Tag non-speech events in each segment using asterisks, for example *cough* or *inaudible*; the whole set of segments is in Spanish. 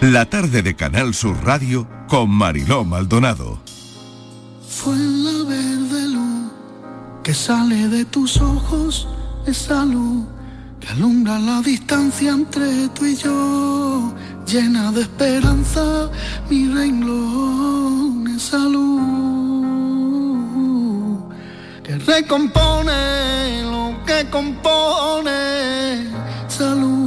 La tarde de Canal Sur Radio con Mariló Maldonado. Fue la verde luz que sale de tus ojos, esa luz que alumbra la distancia entre tú y yo, llena de esperanza mi renglón, esa luz que recompone lo que compone, salud.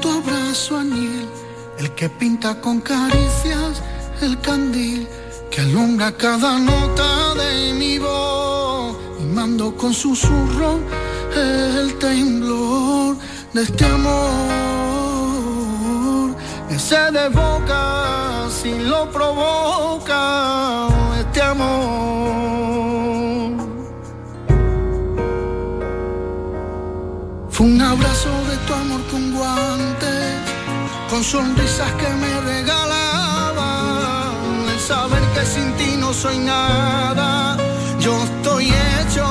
Tu abrazo añil, el que pinta con caricias el candil que alumbra cada nota de mi voz y mando con susurro el temblor de este amor que se desboca si lo provoca este amor. Con sonrisas que me regalaban, el saber que sin ti no soy nada, yo estoy hecho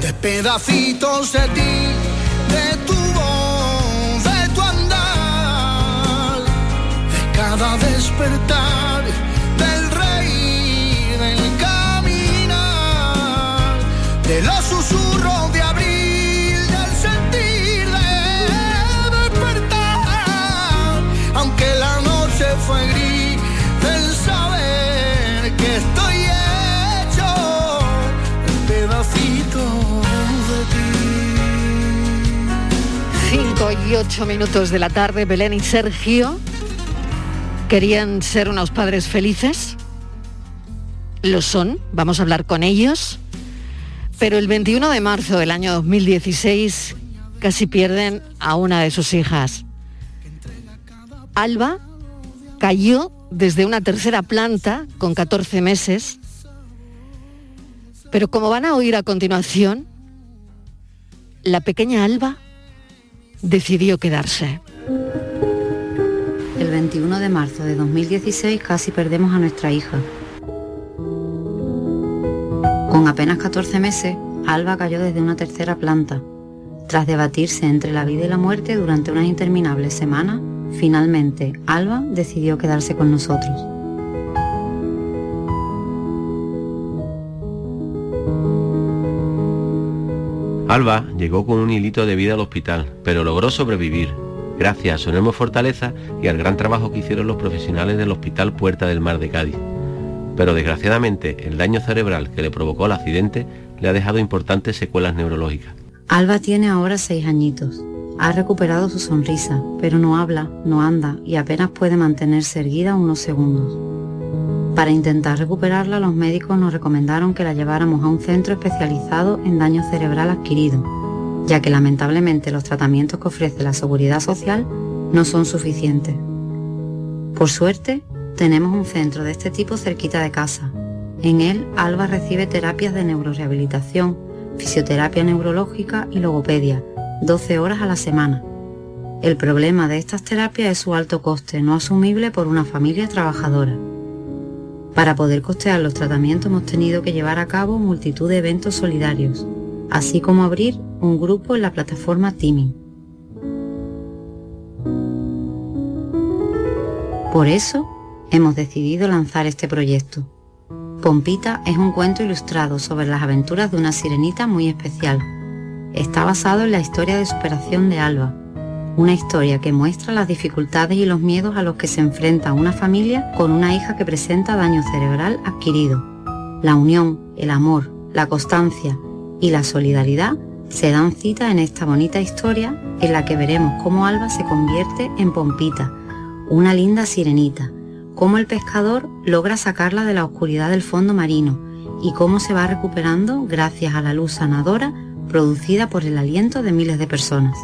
de pedacitos de ti, de tu voz, de tu andar, de cada despertar, del reír, del caminar, de los susurros de y 8 minutos de la tarde, Belén y Sergio querían ser unos padres felices. Lo son, vamos a hablar con ellos. Pero el 21 de marzo del año 2016 casi pierden a una de sus hijas. Alba cayó desde una tercera planta con 14 meses. Pero como van a oír a continuación, la pequeña Alba decidió quedarse. El 21 de marzo de 2016 casi perdemos a nuestra hija. Con apenas 14 meses, Alba cayó desde una tercera planta. Tras debatirse entre la vida y la muerte durante unas interminables semanas, finalmente Alba decidió quedarse con nosotros. Alba llegó con un hilito de vida al hospital, pero logró sobrevivir, gracias a su enorme fortaleza y al gran trabajo que hicieron los profesionales del Hospital Puerta del Mar de Cádiz. Pero desgraciadamente el daño cerebral que le provocó el accidente le ha dejado importantes secuelas neurológicas. Alba tiene ahora seis añitos. Ha recuperado su sonrisa, pero no habla, no anda y apenas puede mantenerse erguida unos segundos. Para intentar recuperarla, los médicos nos recomendaron que la lleváramos a un centro especializado en daño cerebral adquirido, ya que lamentablemente los tratamientos que ofrece la Seguridad Social no son suficientes. Por suerte, tenemos un centro de este tipo cerquita de casa. En él, Alba recibe terapias de neurorehabilitación, fisioterapia neurológica y logopedia, 12 horas a la semana. El problema de estas terapias es su alto coste, no asumible por una familia trabajadora. Para poder costear los tratamientos hemos tenido que llevar a cabo multitud de eventos solidarios, así como abrir un grupo en la plataforma Teaming. Por eso hemos decidido lanzar este proyecto. Pompita es un cuento ilustrado sobre las aventuras de una sirenita muy especial. Está basado en la historia de superación de Alba. Una historia que muestra las dificultades y los miedos a los que se enfrenta una familia con una hija que presenta daño cerebral adquirido. La unión, el amor, la constancia y la solidaridad se dan cita en esta bonita historia en la que veremos cómo Alba se convierte en Pompita, una linda sirenita, cómo el pescador logra sacarla de la oscuridad del fondo marino y cómo se va recuperando gracias a la luz sanadora producida por el aliento de miles de personas.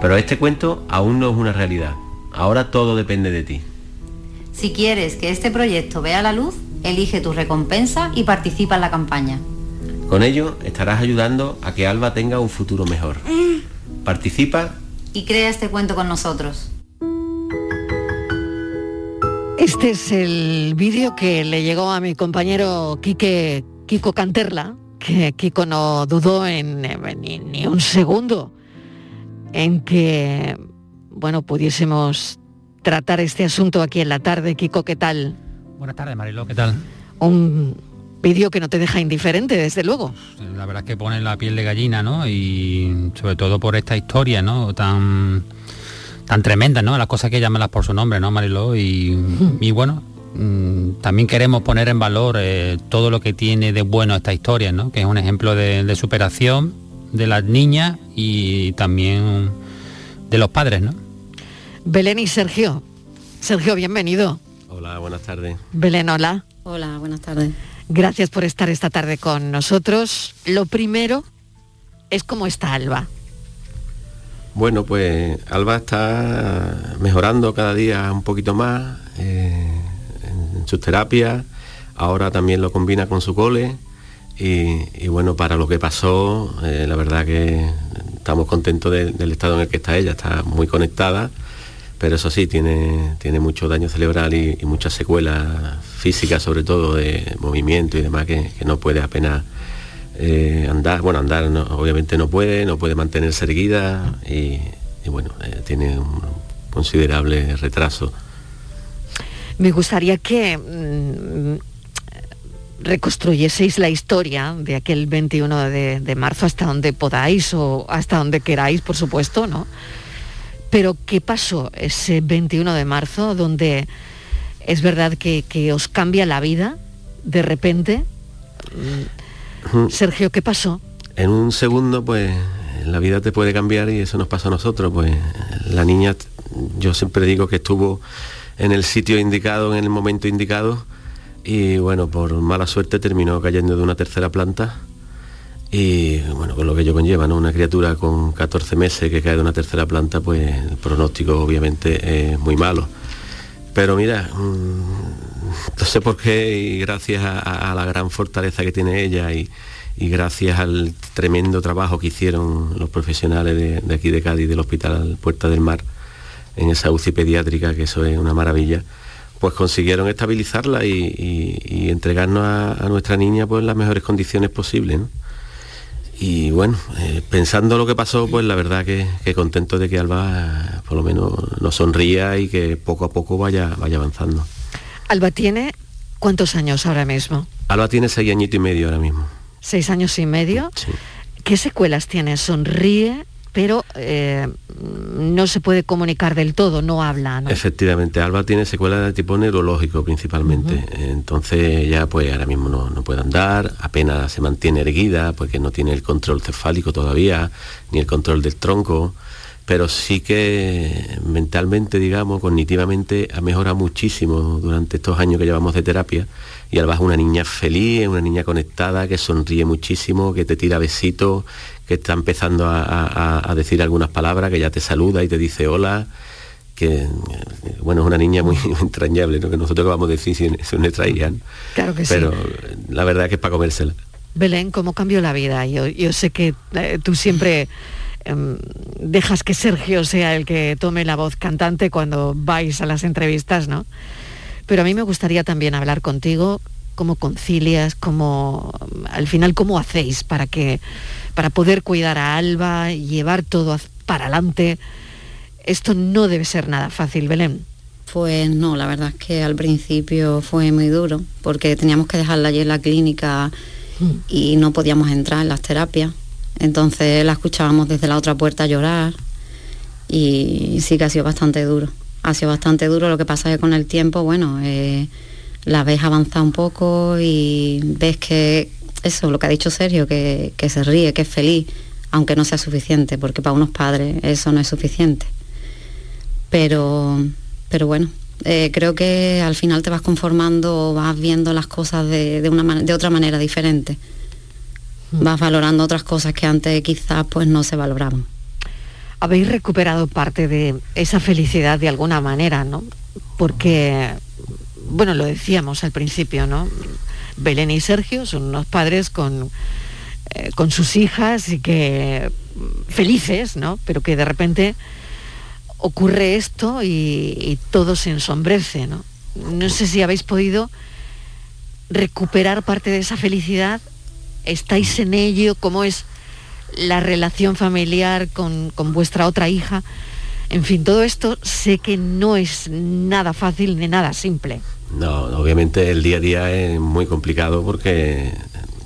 Pero este cuento aún no es una realidad. Ahora todo depende de ti. Si quieres que este proyecto vea la luz, elige tu recompensa y participa en la campaña. Con ello estarás ayudando a que Alba tenga un futuro mejor. Participa y crea este cuento con nosotros. Este es el vídeo que le llegó a mi compañero Quique, Kiko Canterla, que Kiko no dudó en, ni, un segundo en que bueno pudiésemos tratar este asunto aquí en la tarde. Kiko, ¿qué tal? Buenas tardes, Marilo, ¿qué tal? Un vídeo que no te deja indiferente, desde luego. La verdad es que pone la piel de gallina, ¿no? Y sobre todo por esta historia, ¿no? Tan tan tremenda, ¿no? Las cosas que llamarlas por su nombre, ¿no, Mariló? Y, y bueno, mm, también queremos poner en valor eh, todo lo que tiene de bueno esta historia, ¿no? Que es un ejemplo de, superación de las niñas y también de los padres, ¿no? Belén y Sergio. Sergio, bienvenido. Hola, buenas tardes. Belén, hola. Hola, buenas tardes. Gracias por estar esta tarde con nosotros. Lo primero es cómo está Alba. Bueno, pues Alba está mejorando cada día un poquito más eh, en sus terapias, ahora también lo combina con su cole y, bueno, para lo que pasó, eh, la verdad que estamos contentos del estado en el que está ella, está muy conectada, pero eso sí, tiene, tiene mucho daño cerebral y, muchas secuelas físicas, sobre todo de movimiento y demás, que no puede apenas eh, andar, bueno, andar obviamente no puede, no puede mantenerse erguida y, bueno, eh, tiene un considerable retraso. Me gustaría que mm, reconstruyeseis la historia de aquel 21 de, de, marzo hasta donde podáis o hasta donde queráis, por supuesto, ¿no? Pero ¿qué pasó ese 21 de marzo donde es verdad que, que os cambia la vida de repente? Sergio, ¿qué pasó? En un segundo, pues la vida te puede cambiar y eso nos pasa a nosotros. Pues la niña, yo siempre digo que estuvo en el sitio indicado, en el momento indicado, y bueno, por mala suerte terminó cayendo de una tercera planta. Y bueno, con lo que ello conlleva, ¿no? Una criatura con 14 meses que cae de una tercera planta, pues el pronóstico obviamente es muy malo. Pero mira, mm, *laughs* no sé por qué y gracias a, la gran fortaleza que tiene ella y, gracias al tremendo trabajo que hicieron los profesionales de, aquí de Cádiz, del Hospital Puerta del Mar, en esa UCI pediátrica, que eso es una maravilla, pues consiguieron estabilizarla y, entregarnos a, nuestra niña pues, en las mejores condiciones posibles y bueno, eh, pensando lo que pasó, pues la verdad que, contento de que Alba por lo menos nos sonría y que poco a poco vaya, vaya avanzando. Alba tiene cuántos años ahora mismo? Alba tiene seis añitos y medio ahora mismo. ¿Seis años y medio? Sí. ¿Qué secuelas tiene? ¿Sonríe? Pero eh, no se puede comunicar del todo, no habla. Efectivamente, Alba tiene secuelas de tipo neurológico principalmente, entonces ya pues ahora mismo no, puede andar, apenas se mantiene erguida porque no tiene el control cefálico todavía, ni el control del tronco, pero sí que mentalmente, digamos, cognitivamente ha mejorado muchísimo durante estos años que llevamos de terapia. Y Alba es una niña feliz, una niña conectada, que sonríe muchísimo, que te tira besitos, que está empezando a, decir algunas palabras, que ya te saluda y te dice hola, que bueno, es una niña muy, *laughs* entrañable, ¿no? que nosotros vamos a decir si es nuestra hija, claro que pero la verdad es que es para comérsela. Belén, ¿cómo cambió la vida? Yo, sé que eh, tú siempre em, dejas que Sergio sea el que tome la voz cantante cuando vais a las entrevistas, ¿no? Pero a mí me gustaría también hablar contigo, cómo concilias, cómo, al final, cómo hacéis para que para poder cuidar a Alba, y llevar todo para adelante. Esto no debe ser nada fácil, Belén. Pues no, la verdad es que al principio fue muy duro, porque teníamos que dejarla allí en la clínica mm. y no podíamos entrar en las terapias. Entonces la escuchábamos desde la otra puerta llorar y sí que ha sido bastante duro. Ha sido bastante duro, lo que pasa es que con el tiempo, bueno, eh, la ves avanzar un poco y ves que eso, lo que ha dicho Sergio, que, que se ríe, que es feliz, aunque no sea suficiente, porque para unos padres eso no es suficiente. Pero, pero bueno, eh, creo que al final te vas conformando, vas viendo las cosas de, una de otra manera diferente. Mm. Vas valorando otras cosas que antes quizás pues no se valoraban. Habéis recuperado parte de esa felicidad de alguna manera, ¿no? Porque, bueno, lo decíamos al principio, ¿no? Belén y Sergio son unos padres con, eh, con sus hijas y que felices, ¿no? Pero que de repente ocurre esto y, todo se ensombrece, ¿no? No sé si habéis podido recuperar parte de esa felicidad, estáis en ello, cómo es la relación familiar con, vuestra otra hija. En fin, todo esto sé que no es nada fácil ni nada simple. No, obviamente el día a día es muy complicado porque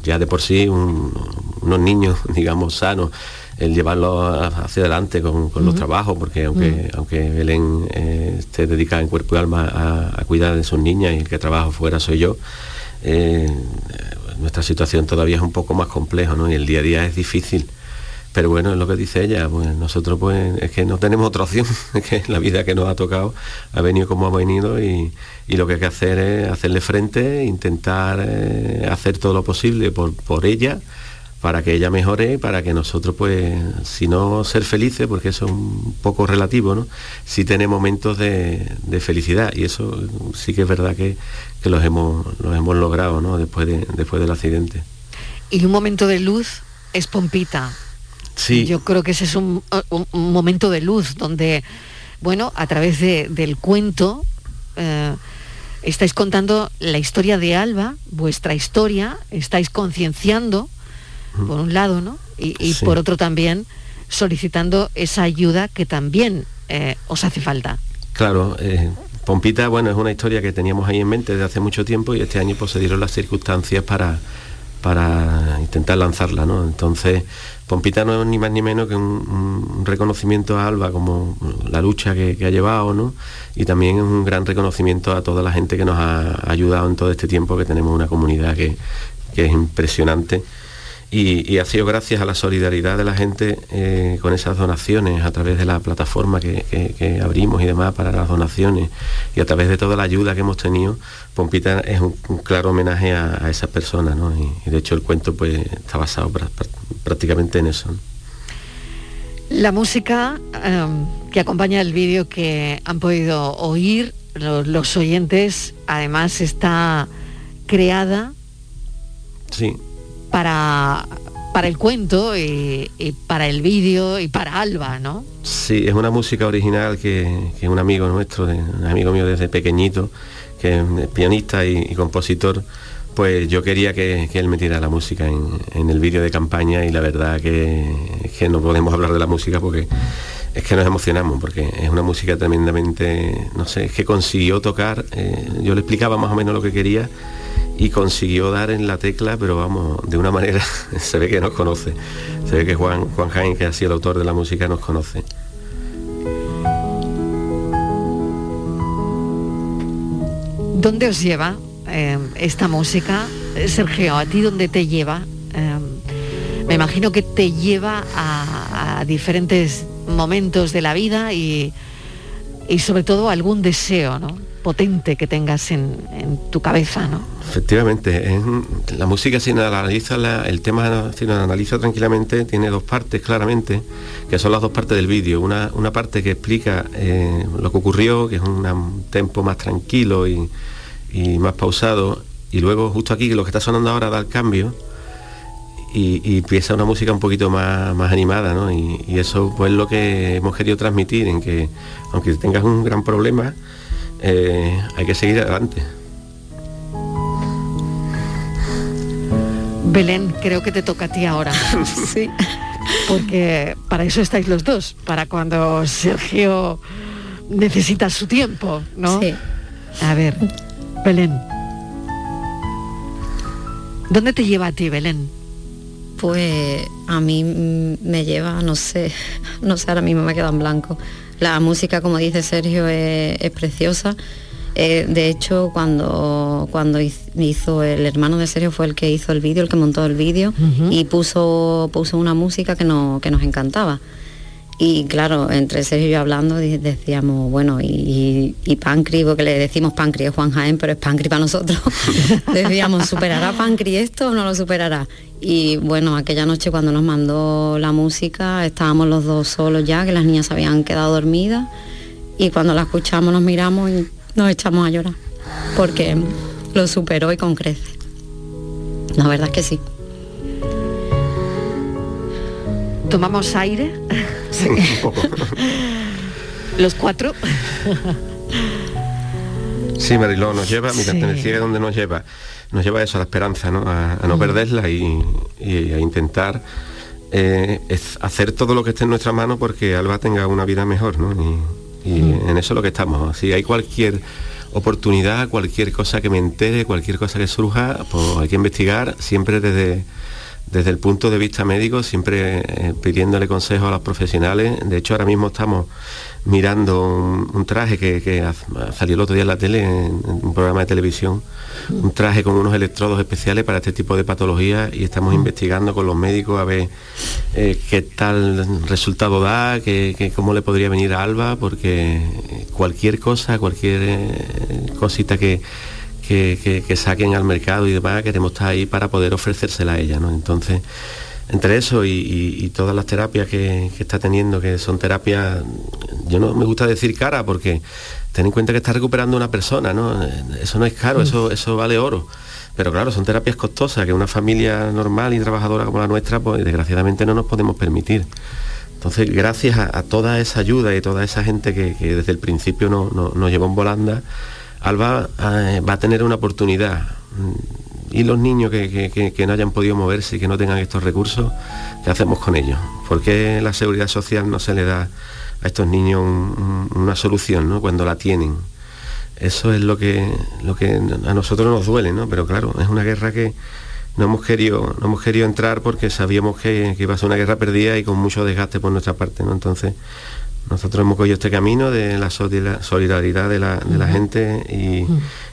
ya de por sí unos niños, *laughs* digamos, sanos, el llevarlo hacia adelante con, los trabajos, porque aunque, aunque Belén eh, esté dedicada en cuerpo y alma a, cuidar de sus niñas y el que trabajo fuera soy yo, eh, nuestra situación todavía es un poco más compleja, ¿no? Y el día a día es difícil. Pero bueno, es lo que dice ella, pues nosotros pues es que no tenemos otra opción, *laughs* es que la vida que nos ha tocado ha venido como ha venido y, lo que hay que hacer es hacerle frente, intentar eh, hacer todo lo posible por, por ella, para que ella mejore, para que nosotros, pues, si no ser felices, porque eso es un poco relativo, ¿no? Sí tenemos momentos de, felicidad y eso sí que es verdad que, los, hemos, los hemos logrado, ¿no? Después, de, después del accidente. Y un momento de luz es Pompita. Sí. Yo creo que ese es un, momento de luz donde, bueno, a través del cuento, eh, estáis contando la historia de Alba, vuestra historia, estáis concienciando por un lado, ¿no? Y, por otro también solicitando esa ayuda que también eh, os hace falta. Claro, eh, Pompita, bueno, es una historia que teníamos ahí en mente desde hace mucho tiempo y este año pues, se dieron las circunstancias para, para intentar lanzarla, ¿no? Entonces, Pompita no es ni más ni menos que un, reconocimiento a Alba como la lucha que, ha llevado, ¿no? Y también es un gran reconocimiento a toda la gente que nos ha ayudado en todo este tiempo, que tenemos una comunidad que, que es impresionante y, ha sido gracias a la solidaridad de la gente eh, con esas donaciones, a través de la plataforma que, abrimos y demás para las donaciones, y a través de toda la ayuda que hemos tenido, Pompita es un, claro homenaje a, esas personas, ¿no? y, de hecho el cuento pues está basado prácticamente en eso. La música em, que acompaña el vídeo que han podido oír los oyentes, además está creada sí para, para el cuento y, para el vídeo y para Alba, ¿no? Sí, es una música original que, que un amigo nuestro, un amigo mío desde pequeñito, que es pianista y, compositor, pues yo quería que, él metiera la música en, el vídeo de campaña y la verdad que, que no podemos hablar de la música porque es que nos emocionamos porque es una música tremendamente, no sé, es que consiguió tocar, eh, yo le explicaba más o menos lo que quería y consiguió dar en la tecla, pero vamos, de una manera, *laughs* se ve que nos conoce, se ve que Juan, Juan Jaén, que ha sido el autor de la música, nos conoce. ¿Dónde os lleva eh, esta música? Sergio, ¿a ti dónde te lleva? Eh, me imagino que te lleva a, diferentes momentos de la vida y, y sobre todo algún deseo, ¿no? Potente que tengas en, tu cabeza, ¿no? Efectivamente, la música si analiza el tema si analiza tranquilamente tiene dos partes claramente, que son las dos partes del vídeo. Una, una parte que explica eh, lo que ocurrió, que es un tempo más tranquilo y, más pausado, y luego justo aquí lo que está sonando ahora da el cambio y, empieza una música un poquito más, más animada, ¿no? Y, eso pues lo que hemos querido transmitir, en que aunque tengas un gran problema, eh, hay que seguir adelante. Belén, creo que te toca a ti ahora. *laughs* sí. Porque para eso estáis los dos, para cuando Sergio necesita su tiempo, ¿no? Sí. A ver, Belén. ¿Dónde te lleva a ti, Belén? pues a mí me lleva, no sé, no sé, ahora mismo me queda en blanco. La música, como dice Sergio, es, preciosa. Eh, de hecho, cuando, cuando hizo el hermano de Sergio fue el que hizo el vídeo, el que montó el vídeo y puso, puso una música que, que nos encantaba. Y claro, entre Sergio y yo hablando decíamos, bueno, y, y, Pancri, porque le decimos Pancri, es Juan Jaén, pero es Pancri para nosotros. *laughs* decíamos, ¿superará Pancri esto o no lo superará? Y bueno, aquella noche cuando nos mandó la música, estábamos los dos solos ya, que las niñas habían quedado dormidas. Y cuando la escuchamos nos miramos y nos echamos a llorar. Porque lo superó y con crece. La verdad es que sí. ¿Tomamos aire? Sí. *laughs* Los cuatro. Sí, Mariló, nos lleva, mira, sí. donde nos lleva, nos lleva eso a la esperanza, ¿no? A, no mm. perderla y, a intentar eh, hacer todo lo que esté en nuestra mano porque Alba tenga una vida mejor, ¿no? Y, mm. en eso es lo que estamos. Si hay cualquier oportunidad, cualquier cosa que me entere, cualquier cosa que surja, pues hay que investigar siempre desde desde el punto de vista médico, siempre eh, pidiéndole consejo a los profesionales. De hecho, ahora mismo estamos mirando un, traje que, salió el otro día en la tele, en, un programa de televisión, un traje con unos electrodos especiales para este tipo de patologías y estamos investigando con los médicos a ver eh, qué tal resultado da, que, cómo le podría venir a Alba, porque cualquier cosa, cualquier eh, cosita que que, saquen al mercado y demás, queremos estar ahí para poder ofrecérsela a ella. ¿no? Entonces, entre eso y, todas las terapias que, está teniendo, que son terapias, yo no me gusta decir cara porque ten en cuenta que está recuperando una persona, ¿no? Eso no es caro, eso, eso vale oro. Pero claro, son terapias costosas que una familia normal y trabajadora como la nuestra, pues desgraciadamente no nos podemos permitir. Entonces, gracias a, toda esa ayuda y toda esa gente que, desde el principio nos llevó en volanda, Alba eh, va a tener una oportunidad. Y los niños que, no hayan podido moverse y que no tengan estos recursos, ¿qué hacemos con ellos? ¿Por qué la seguridad social no se le da a estos niños una solución ¿no? cuando la tienen? Eso es lo que, lo que a nosotros nos duele, ¿no? Pero claro, es una guerra que no hemos querido, no hemos querido entrar porque sabíamos que, que iba a ser una guerra perdida y con mucho desgaste por nuestra parte, ¿no? Entonces nosotros hemos cogido este camino de la solidaridad de la, gente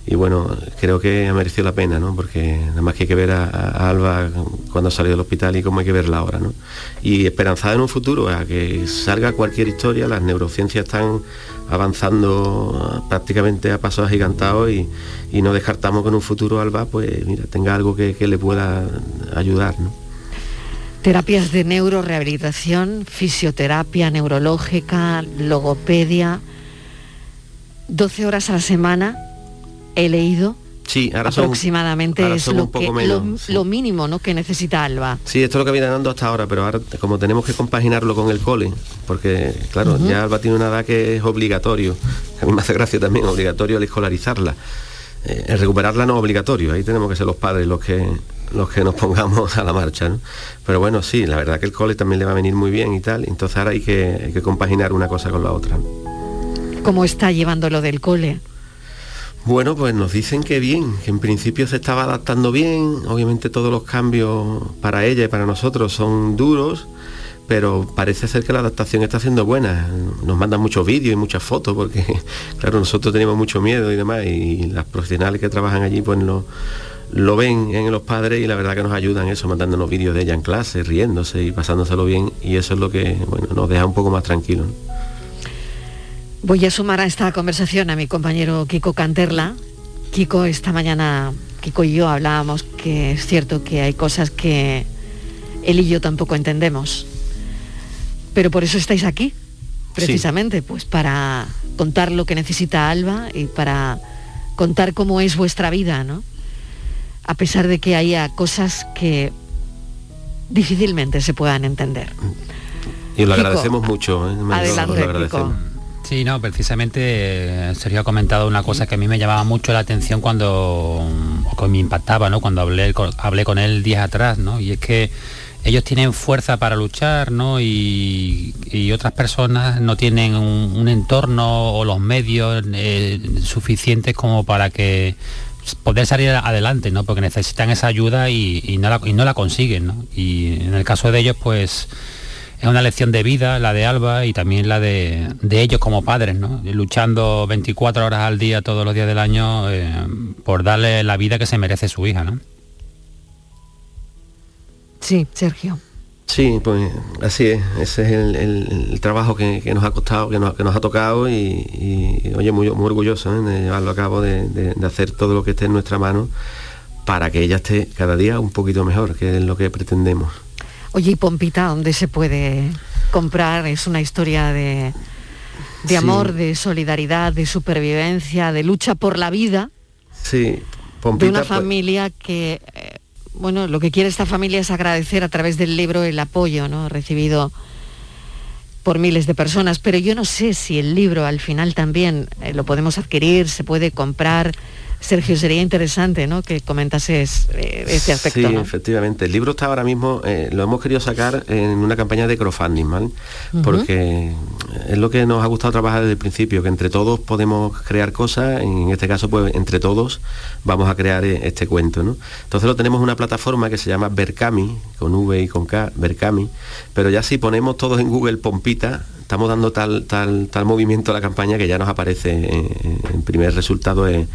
y, bueno, creo que ha merecido la pena, ¿no? Porque nada más que hay que ver a, Alba cuando ha salido del hospital y cómo hay que verla ahora, ¿no? Y esperanzada en un futuro, a que salga cualquier historia, las neurociencias están avanzando prácticamente a pasos agigantados y, no descartamos que en un futuro Alba pues mira, tenga algo que, que le pueda ayudar, ¿no? Terapias de neurorehabilitación, fisioterapia neurológica, logopedia. 12 horas a la semana he leído. Sí, ahora aproximadamente es lo, que, lo, mínimo ¿no? que necesita Alba. Sí, esto es lo que viene dando hasta ahora, pero ahora como tenemos que compaginarlo con el cole, porque claro, ya Alba tiene una edad que es obligatorio, a mí me hace gracia también, obligatorio al escolarizarla. Eh, el recuperarla no es obligatorio, ahí tenemos que ser los padres los que los que nos pongamos a la marcha. ¿no? Pero bueno, sí, la verdad que el cole también le va a venir muy bien y tal, entonces ahora hay que, compaginar una cosa con la otra. ¿Cómo está llevando lo del cole? Bueno, pues nos dicen que bien, que en principio se estaba adaptando bien, obviamente todos los cambios para ella y para nosotros son duros, pero parece ser que la adaptación está siendo buena. Nos mandan muchos vídeos y muchas fotos porque, *laughs* claro, nosotros tenemos mucho miedo y demás, y las profesionales que trabajan allí pues no lo ven en los padres y la verdad que nos ayudan eso, mandándonos vídeos de ella en clase, riéndose y pasándoselo bien y eso es lo que bueno, nos deja un poco más tranquilos. Voy a sumar a esta conversación a mi compañero Kiko Canterla. Kiko, esta mañana, Kiko y yo hablábamos que es cierto que hay cosas que él y yo tampoco entendemos. Pero por eso estáis aquí, precisamente, pues para contar lo que necesita Alba y para contar cómo es vuestra vida, ¿no? A pesar de que haya cosas que difícilmente se puedan entender. Y lo agradecemos mucho. ¿eh? Adelante, Sí, no, precisamente eh, Sergio ha comentado una cosa que a mí me llamaba mucho la atención cuando, o que me impactaba, ¿no? Cuando hablé, hablé con él días atrás, ¿no? Y es que ellos tienen fuerza para luchar, ¿no? Y, otras personas no tienen un, entorno o los medios eh, suficientes como para que poder salir adelante, ¿no? Porque necesitan esa ayuda y, no, la, y no la consiguen, ¿no? Y en el caso de ellos, pues es una lección de vida, la de Alba y también la de, ellos como padres, ¿no? Luchando 24 horas al día todos los días del año eh, por darle la vida que se merece su hija, ¿no? Sí, Sergio. Sí, pues así es, ese es el, trabajo que, nos ha costado, que nos, ha tocado y, oye, muy, muy orgulloso ¿eh? de llevarlo a cabo, de, hacer todo lo que esté en nuestra mano para que ella esté cada día un poquito mejor, que es lo que pretendemos. Oye, ¿y Pompita dónde se puede comprar? Es una historia de, amor, de solidaridad, de supervivencia, de lucha por la vida. Sí, Pompita, de una pues familia que... Bueno, lo que quiere esta familia es agradecer a través del libro el apoyo ¿no? recibido por miles de personas, pero yo no sé si el libro al final también eh, lo podemos adquirir, se puede comprar, Sergio, sería interesante ¿no? que comentases eh, este aspecto. Sí, efectivamente. El libro está ahora mismo, eh, lo hemos querido sacar en una campaña de crowdfunding, ¿vale? Porque es lo que nos ha gustado trabajar desde el principio, que entre todos podemos crear cosas, en este caso, pues entre todos vamos a crear eh, este cuento, ¿no? Entonces lo tenemos en una plataforma que se llama Berkami, con V y con K, Berkami, pero ya si ponemos todos en Google Pompita, estamos dando tal, tal, tal movimiento a la campaña que ya nos aparece en, primer resultado es,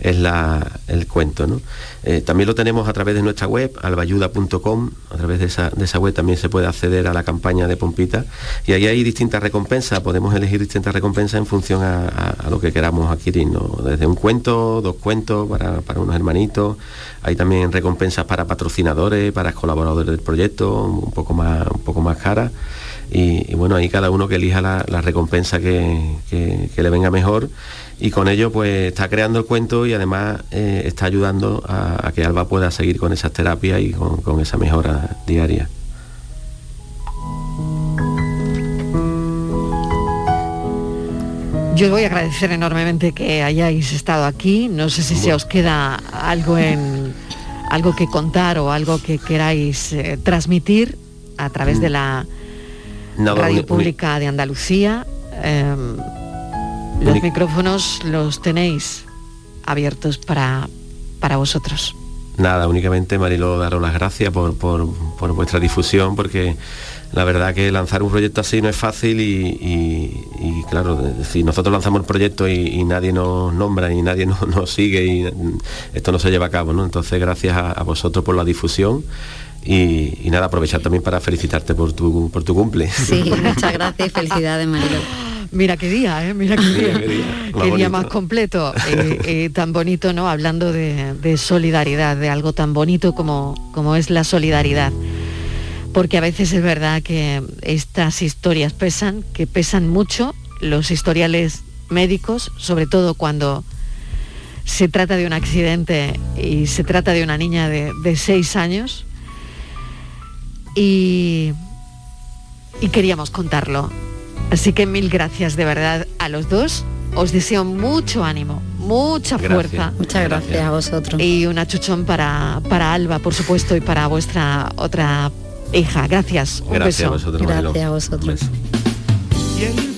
el cuento. Eh, también lo tenemos a través de nuestra web, albayuda.com, a través de esa, de esa web también se puede acceder a la campaña de Pompita y ahí hay distintas recompensas, podemos elegir distintas recompensas en función a, lo que queramos adquirir, desde un cuento, dos cuentos para, para unos hermanitos, hay también recompensas para patrocinadores, para colaboradores del proyecto, un poco más, un poco más caras y, bueno, ahí cada uno que elija la, recompensa que, le venga mejor y con ello pues está creando el cuento y además eh, está ayudando a, que Alba pueda seguir con esas terapias y con, esa mejora diaria. Yo voy a agradecer enormemente que hayáis estado aquí. No sé si se os queda algo en algo que contar o algo que queráis eh, transmitir a través de mm. Radio Pública de Andalucía. Em, los micrófonos los tenéis abiertos para, para vosotros. Nada, únicamente Marilo, daros las gracias por, vuestra difusión, porque la verdad que lanzar un proyecto así no es fácil y, claro, si nosotros lanzamos el proyecto y, nadie nos nombra y nadie *laughs* nos, sigue y esto no se lleva a cabo, ¿no? Entonces gracias a vosotros por la difusión y, nada, aprovechar también para felicitarte por tu, por tu cumple. Sí, muchas gracias y felicidades, Marilo. *gasps* Mira qué día, ¿eh? mira qué día, *laughs* qué día, más completo, *laughs* eh, eh, tan bonito, ¿no? Hablando de, solidaridad, de algo tan bonito como, como es la solidaridad. Porque a veces es verdad que estas historias pesan, que pesan mucho, los historiales médicos, sobre todo cuando se trata de un accidente y se trata de una niña de, de seis años, y, queríamos contarlo. Así que mil gracias de verdad a los dos. Os deseo mucho ánimo, mucha fuerza. Muchas gracias. a vosotros. Y un achuchón para, para Alba, por supuesto, y para vuestra otra hija. Gracias. Un gracias A vosotros, gracias a vosotros. Y el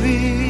de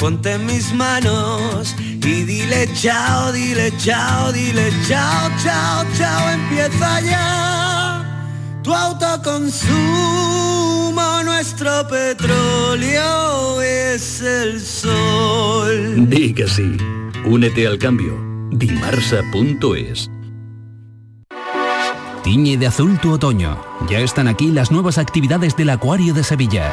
ponte en mis manos y dile chao, dile chao, dile chao, chao, chao, empieza ya. Tu autoconsumo, nuestro petróleo es el sol. Di que sí. Únete al cambio. Dimarsa.es Tiñe de azul tu otoño. Ya están aquí las nuevas actividades del Acuario de Sevilla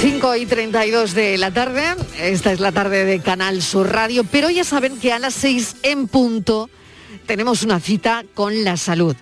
5 y 32 de la tarde, esta es la tarde de Canal Sur Radio, pero ya saben que a las 6 en punto tenemos una cita con la salud.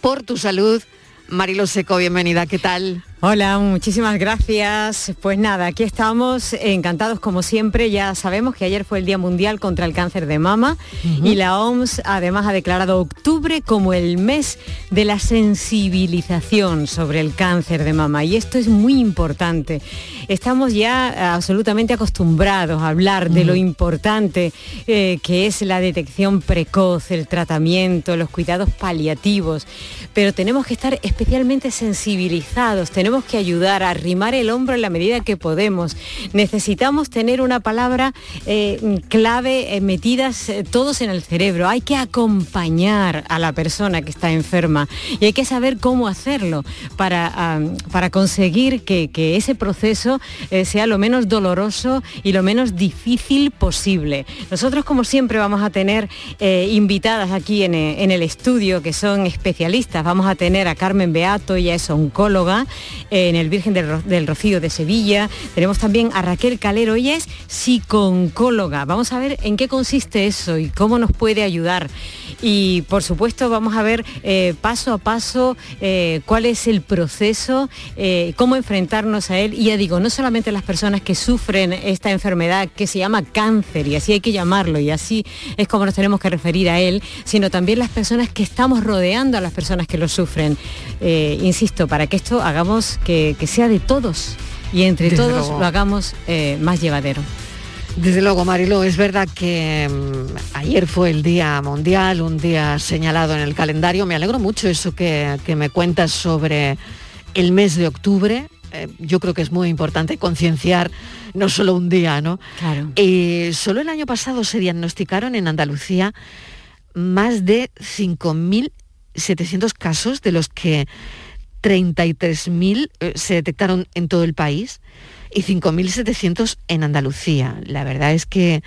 Por tu salud, Marilo Seco, bienvenida, ¿qué tal? Hola, muchísimas gracias. Pues nada, aquí estamos encantados como siempre. Ya sabemos que ayer fue el Día Mundial contra el Cáncer de Mama y la OMS además ha declarado octubre como el mes de la sensibilización sobre el cáncer de mama. Y esto es muy importante. Estamos ya absolutamente acostumbrados a hablar de lo importante eh, que es la detección precoz, el tratamiento, los cuidados paliativos. Pero tenemos que estar especialmente sensibilizados tenemos que ayudar a arrimar el hombro en la medida que podemos. Necesitamos tener una palabra eh, clave eh, metidas eh, todos en el cerebro. Hay que acompañar a la persona que está enferma y hay que saber cómo hacerlo para, para conseguir que, ese proceso sea lo menos doloroso y lo menos difícil posible. Nosotros, como siempre, vamos a tener invitadas aquí en el estudio que son especialistas. Vamos a tener a Carmen Beato, ella es oncóloga, en el Virgen del, Rocío de Sevilla. Tenemos también a Raquel Calero, ella es psicooncóloga. Vamos a ver en qué consiste eso y cómo nos puede ayudar. Y por supuesto vamos a ver eh, paso a paso eh, cuál es el proceso, eh, cómo enfrentarnos a él. Y ya digo, no solamente las personas que sufren esta enfermedad que se llama cáncer, y así hay que llamarlo, y así es como nos tenemos que referir a él, sino también las personas que estamos rodeando a las personas que lo sufren. insisto, para que esto hagamos que, sea de todos y entre todos lo hagamos eh, más llevadero. Desde luego, Marilo, es verdad que mm, ayer fue el Día Mundial, un día señalado en el calendario. Me alegro mucho eso que, me cuentas sobre el mes de octubre. Eh, yo creo que es muy importante concienciar no solo un día, ¿no? Claro. Eh, solo el año pasado se diagnosticaron en Andalucía más de 5.700 casos, de los que 33.000 eh, se detectaron en todo el país y 5.700 en Andalucía. La verdad es que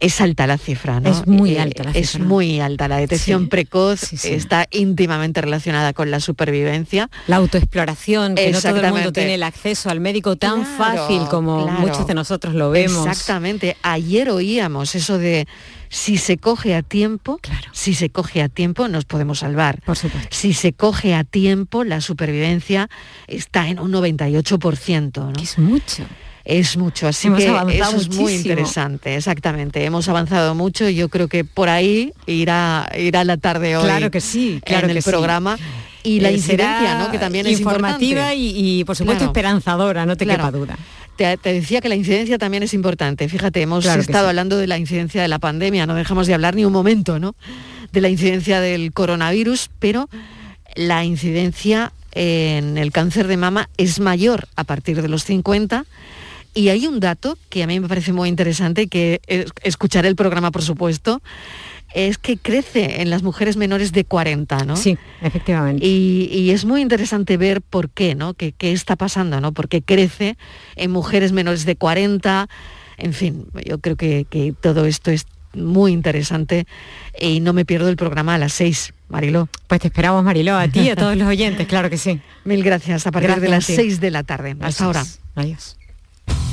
es alta la cifra, ¿no? Es muy eh, alta la cifra. Es muy alta. La detección precoz está íntimamente relacionada con la supervivencia. La autoexploración, que no todo el mundo tiene el acceso al médico tan fácil como muchos de nosotros lo vemos. Exactamente. Ayer oíamos eso de si se coge a tiempo, claro. si se coge a tiempo, nos podemos salvar. Por supuesto. Si se coge a tiempo, la supervivencia está en un 98%. ¿no? Es mucho. es mucho, así Hemos que eso es muy interesante, exactamente. Hemos avanzado mucho y yo creo que por ahí irá, irá la tarde hoy Claro que sí, claro en que el sí. programa. Y la Eh, incidencia, que también es informativa y, y, por supuesto Claro. esperanzadora, no te Claro. quepa duda. Te, te decía que la incidencia también es importante. Fíjate, hemos Claro estado sí. hablando de la incidencia de la pandemia, no dejamos de hablar ni un momento, ¿no? De la incidencia del coronavirus, pero la incidencia en el cáncer de mama es mayor a partir de los 50. Y hay un dato que a mí me parece muy interesante, que eh, escucharé el programa, por supuesto, es que crece en las mujeres menores de 40, ¿no? Sí, efectivamente. Y, y es muy interesante ver por qué, ¿no? ¿Qué, qué está pasando, ¿no? Porque crece en mujeres menores de 40, en fin, yo creo que, que todo esto es muy interesante y no me pierdo el programa a las 6, Mariló. Pues te esperamos, Mariló, a ti y a todos los oyentes, claro que sí. Mil gracias, a partir de las a ti. 6 de la tarde. Hasta ahora. Adiós.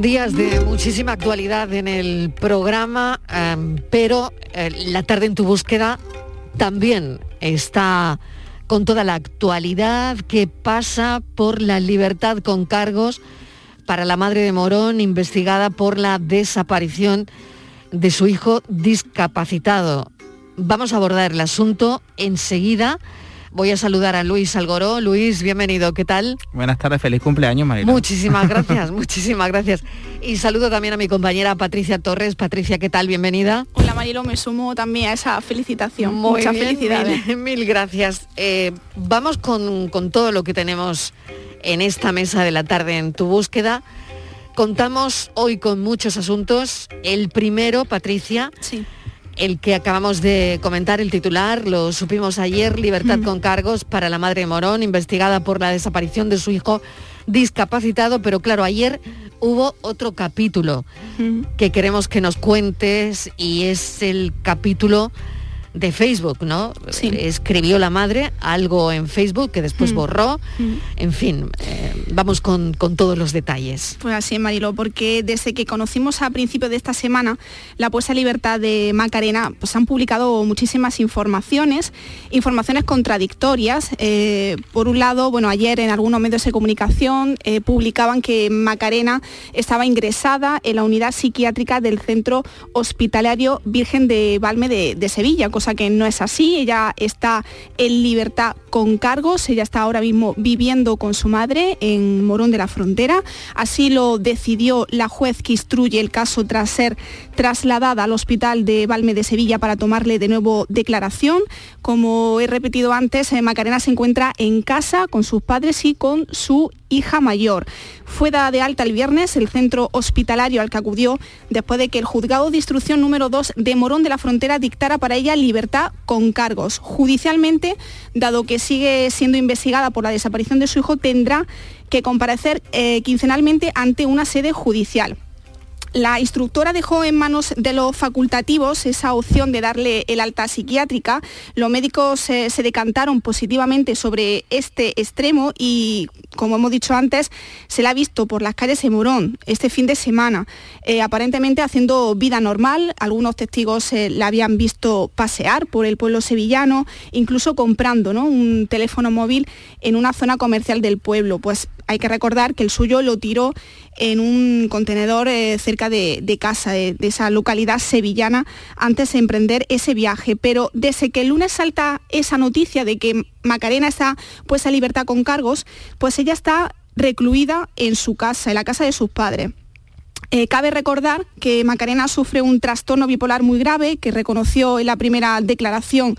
Días de muchísima actualidad en el programa, em, pero eh, la tarde en tu búsqueda también está con toda la actualidad que pasa por la libertad con cargos para la madre de Morón, investigada por la desaparición de su hijo discapacitado. Vamos a abordar el asunto enseguida. Voy a saludar a Luis Algoró. Luis, bienvenido. ¿Qué tal? Buenas tardes, feliz cumpleaños, Mariló. Muchísimas *laughs* gracias, muchísimas gracias. Y saludo también a mi compañera Patricia Torres. Patricia, ¿qué tal? Bienvenida. Hola Marilo, me sumo también a esa felicitación. Muy Muchas bien, felicidades. *laughs* Mil, mil gracias. Eh, vamos con, con todo lo que tenemos en esta mesa de la tarde en tu búsqueda. Contamos hoy con muchos asuntos. El primero, Patricia, el que acabamos de comentar, el titular, lo supimos ayer, libertad con cargos para la madre Morón, investigada por la desaparición de su hijo discapacitado, pero claro, ayer hubo otro capítulo que queremos que nos cuentes y es el capítulo de Facebook, ¿no? Escribió la madre algo en Facebook que después Mm. borró. En fin, eh, vamos con, con todos los detalles. Pues así es, Marilo, porque desde que conocimos a principios de esta semana la puesta en libertad de Macarena, pues se han publicado muchísimas informaciones, informaciones contradictorias. Eh, por un lado, bueno, ayer en algunos medios de comunicación eh, publicaban que Macarena estaba ingresada en la unidad psiquiátrica del Centro Hospitalario Virgen de Valme de, de Sevilla, cosa que no es así. Ella está en libertad con cargos, ella está ahora mismo viviendo con su madre en Morón de la Frontera. Así lo decidió la juez que instruye el caso tras ser trasladada al hospital de Valme de Sevilla para tomarle de nuevo declaración. Como he repetido antes, eh, Macarena se encuentra en casa con sus padres y con su hija mayor. Fue dada de alta el viernes el centro hospitalario al que acudió después de que el juzgado de instrucción número 2 de Morón de la Frontera dictara para ella libertad con cargos. Judicialmente, dado que sigue siendo investigada por la desaparición de su hijo, tendrá que comparecer eh, quincenalmente ante una sede judicial. La instructora dejó en manos de los facultativos esa opción de darle el alta psiquiátrica. Los médicos eh, se decantaron positivamente sobre este extremo y, como hemos dicho antes, se la ha visto por las calles de Morón este fin de semana, eh, aparentemente haciendo vida normal. Algunos testigos eh, la habían visto pasear por el pueblo sevillano, incluso comprando ¿no? un teléfono móvil en una zona comercial del pueblo. Pues hay que recordar que el suyo lo tiró en un contenedor eh, cerca de, casa, de, esa localidad sevillana, antes de emprender ese viaje. Pero desde que el lunes salta esa noticia de que Macarena está puesta en libertad con cargos, pues ella está recluida en su casa, en la casa de sus padres. Eh, cabe recordar que Macarena sufre un trastorno bipolar muy grave que reconoció en la primera declaración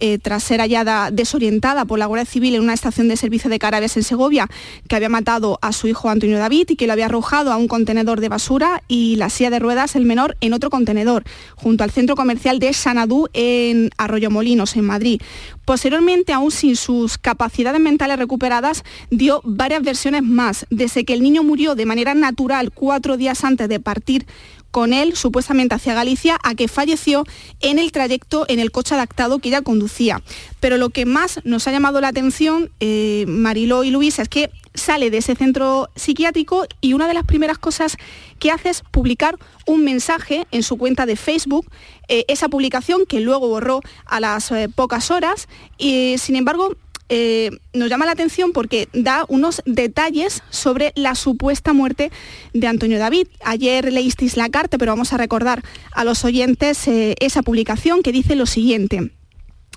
eh, tras ser hallada desorientada por la Guardia Civil en una estación de servicio de Carabes en Segovia, que había matado a su hijo Antonio David y que lo había arrojado a un contenedor de basura y la silla de ruedas, el menor, en otro contenedor, junto al centro comercial de Sanadú en Arroyo Molinos, en Madrid. Posteriormente, aún sin sus capacidades mentales recuperadas, dio varias versiones más, desde que el niño murió de manera natural cuatro días antes de partir con él supuestamente hacia Galicia a que falleció en el trayecto en el coche adaptado que ella conducía. Pero lo que más nos ha llamado la atención, eh, Mariló y Luisa, es que sale de ese centro psiquiátrico y una de las primeras cosas que hace es publicar un mensaje en su cuenta de Facebook, eh, esa publicación que luego borró a las eh, pocas horas y sin embargo eh, nos llama la atención porque da unos detalles sobre la supuesta muerte de Antonio David. Ayer leísteis la carta, pero vamos a recordar a los oyentes eh, esa publicación que dice lo siguiente.